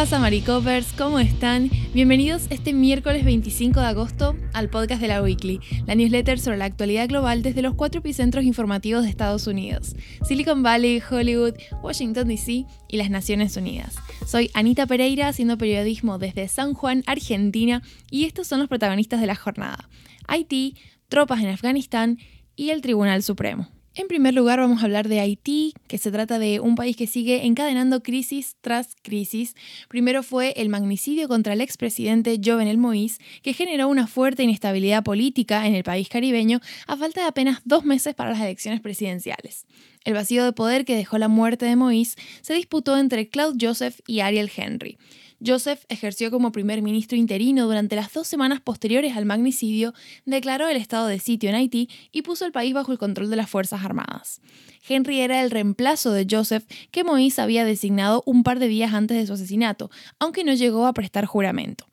pasa, Maricopers? ¿Cómo están? Bienvenidos este miércoles 25 de agosto al podcast de la Weekly, la newsletter sobre la actualidad global desde los cuatro epicentros informativos de Estados Unidos: Silicon Valley, Hollywood, Washington DC y las Naciones Unidas. Soy Anita Pereira, haciendo periodismo desde San Juan, Argentina, y estos son los protagonistas de la jornada: Haití, tropas en Afganistán y el Tribunal Supremo. En primer lugar vamos a hablar de Haití, que se trata de un país que sigue encadenando crisis tras crisis. Primero fue el magnicidio contra el expresidente Jovenel Moïse, que generó una fuerte inestabilidad política en el país caribeño a falta de apenas dos meses para las elecciones presidenciales. El vacío de poder que dejó la muerte de Moïse se disputó entre Claude Joseph y Ariel Henry. Joseph ejerció como primer ministro interino durante las dos semanas posteriores al magnicidio, declaró el estado de sitio en Haití y puso el país bajo el control de las Fuerzas Armadas. Henry era el reemplazo de Joseph que Moïse había designado un par de días antes de su asesinato, aunque no llegó a prestar juramento.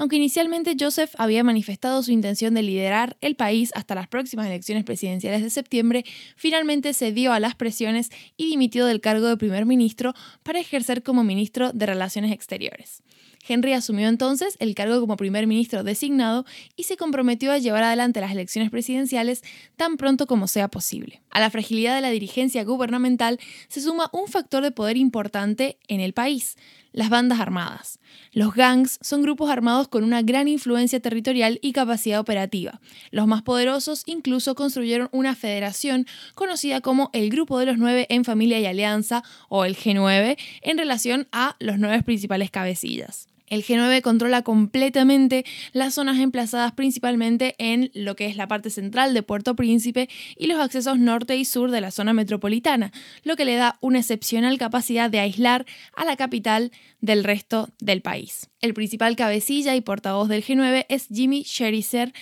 Aunque inicialmente Joseph había manifestado su intención de liderar el país hasta las próximas elecciones presidenciales de septiembre, finalmente cedió a las presiones y dimitió del cargo de primer ministro para ejercer como ministro de Relaciones Exteriores. Henry asumió entonces el cargo como primer ministro designado y se comprometió a llevar adelante las elecciones presidenciales tan pronto como sea posible. A la fragilidad de la dirigencia gubernamental se suma un factor de poder importante en el país, las bandas armadas. Los gangs son grupos armados con una gran influencia territorial y capacidad operativa. Los más poderosos incluso construyeron una federación conocida como el Grupo de los Nueve en Familia y Alianza o el G9 en relación a los nueve principales cabecillas. El G9 controla completamente las zonas emplazadas principalmente en lo que es la parte central de Puerto Príncipe y los accesos norte y sur de la zona metropolitana, lo que le da una excepcional capacidad de aislar a la capital del resto del país. El principal cabecilla y portavoz del G9 es Jimmy Sherizer,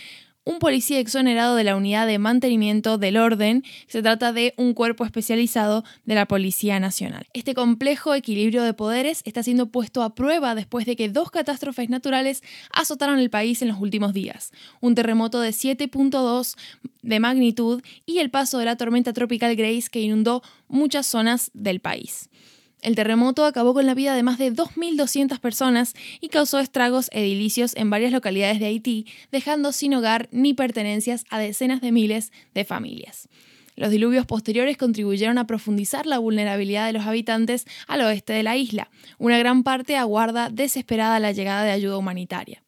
un policía exonerado de la Unidad de Mantenimiento del Orden. Se trata de un cuerpo especializado de la Policía Nacional. Este complejo equilibrio de poderes está siendo puesto a prueba después de que dos catástrofes naturales azotaron el país en los últimos días. Un terremoto de 7.2 de magnitud y el paso de la tormenta tropical Grace que inundó muchas zonas del país. El terremoto acabó con la vida de más de 2.200 personas y causó estragos edilicios en varias localidades de Haití, dejando sin hogar ni pertenencias a decenas de miles de familias. Los diluvios posteriores contribuyeron a profundizar la vulnerabilidad de los habitantes al oeste de la isla. Una gran parte aguarda desesperada la llegada de ayuda humanitaria.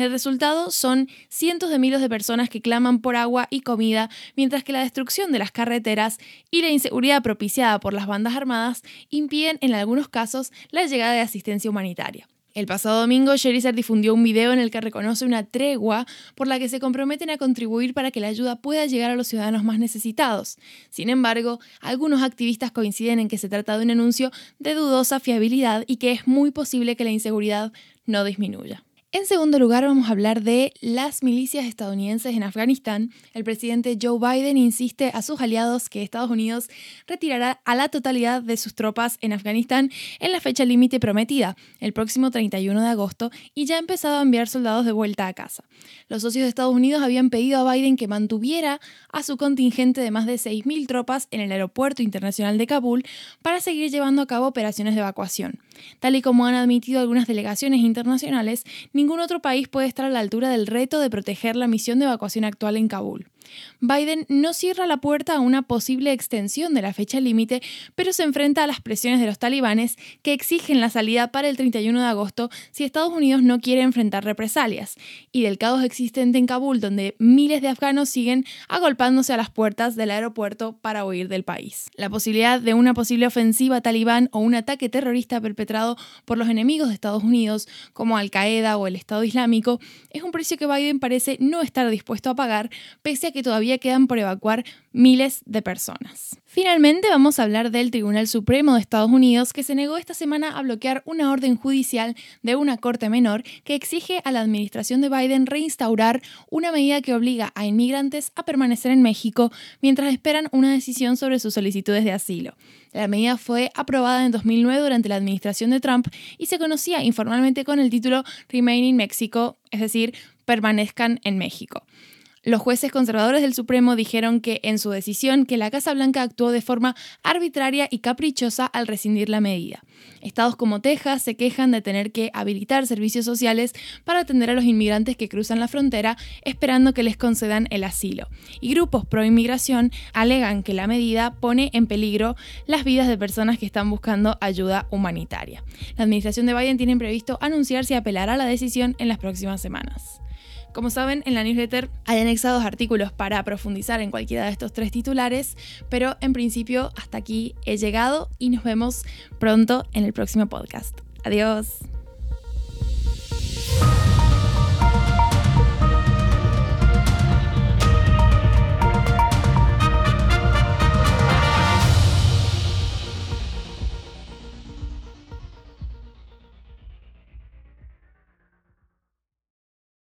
El resultado son cientos de miles de personas que claman por agua y comida, mientras que la destrucción de las carreteras y la inseguridad propiciada por las bandas armadas impiden en algunos casos la llegada de asistencia humanitaria. El pasado domingo, Sherizer difundió un video en el que reconoce una tregua por la que se comprometen a contribuir para que la ayuda pueda llegar a los ciudadanos más necesitados. Sin embargo, algunos activistas coinciden en que se trata de un anuncio de dudosa fiabilidad y que es muy posible que la inseguridad no disminuya. En segundo lugar, vamos a hablar de las milicias estadounidenses en Afganistán. El presidente Joe Biden insiste a sus aliados que Estados Unidos retirará a la totalidad de sus tropas en Afganistán en la fecha límite prometida, el próximo 31 de agosto, y ya ha empezado a enviar soldados de vuelta a casa. Los socios de Estados Unidos habían pedido a Biden que mantuviera a su contingente de más de 6.000 tropas en el aeropuerto internacional de Kabul para seguir llevando a cabo operaciones de evacuación. Tal y como han admitido algunas delegaciones internacionales, ningún otro país puede estar a la altura del reto de proteger la misión de evacuación actual en Kabul. Biden no cierra la puerta a una posible extensión de la fecha límite, pero se enfrenta a las presiones de los talibanes que exigen la salida para el 31 de agosto si Estados Unidos no quiere enfrentar represalias, y del caos existente en Kabul, donde miles de afganos siguen agolpándose a las puertas del aeropuerto para huir del país. La posibilidad de una posible ofensiva talibán o un ataque terrorista perpetrado por los enemigos de Estados Unidos, como Al-Qaeda o el Estado Islámico, es un precio que Biden parece no estar dispuesto a pagar, pese a que todavía quedan por evacuar miles de personas. Finalmente vamos a hablar del Tribunal Supremo de Estados Unidos que se negó esta semana a bloquear una orden judicial de una corte menor que exige a la administración de Biden reinstaurar una medida que obliga a inmigrantes a permanecer en México mientras esperan una decisión sobre sus solicitudes de asilo. La medida fue aprobada en 2009 durante la administración de Trump y se conocía informalmente con el título Remain in Mexico, es decir, permanezcan en México. Los jueces conservadores del Supremo dijeron que en su decisión que la Casa Blanca actuó de forma arbitraria y caprichosa al rescindir la medida. Estados como Texas se quejan de tener que habilitar servicios sociales para atender a los inmigrantes que cruzan la frontera esperando que les concedan el asilo. Y grupos pro inmigración alegan que la medida pone en peligro las vidas de personas que están buscando ayuda humanitaria. La administración de Biden tiene previsto anunciar si apelará a la decisión en las próximas semanas. Como saben, en la newsletter hay anexados artículos para profundizar en cualquiera de estos tres titulares, pero en principio hasta aquí he llegado y nos vemos pronto en el próximo podcast. Adiós.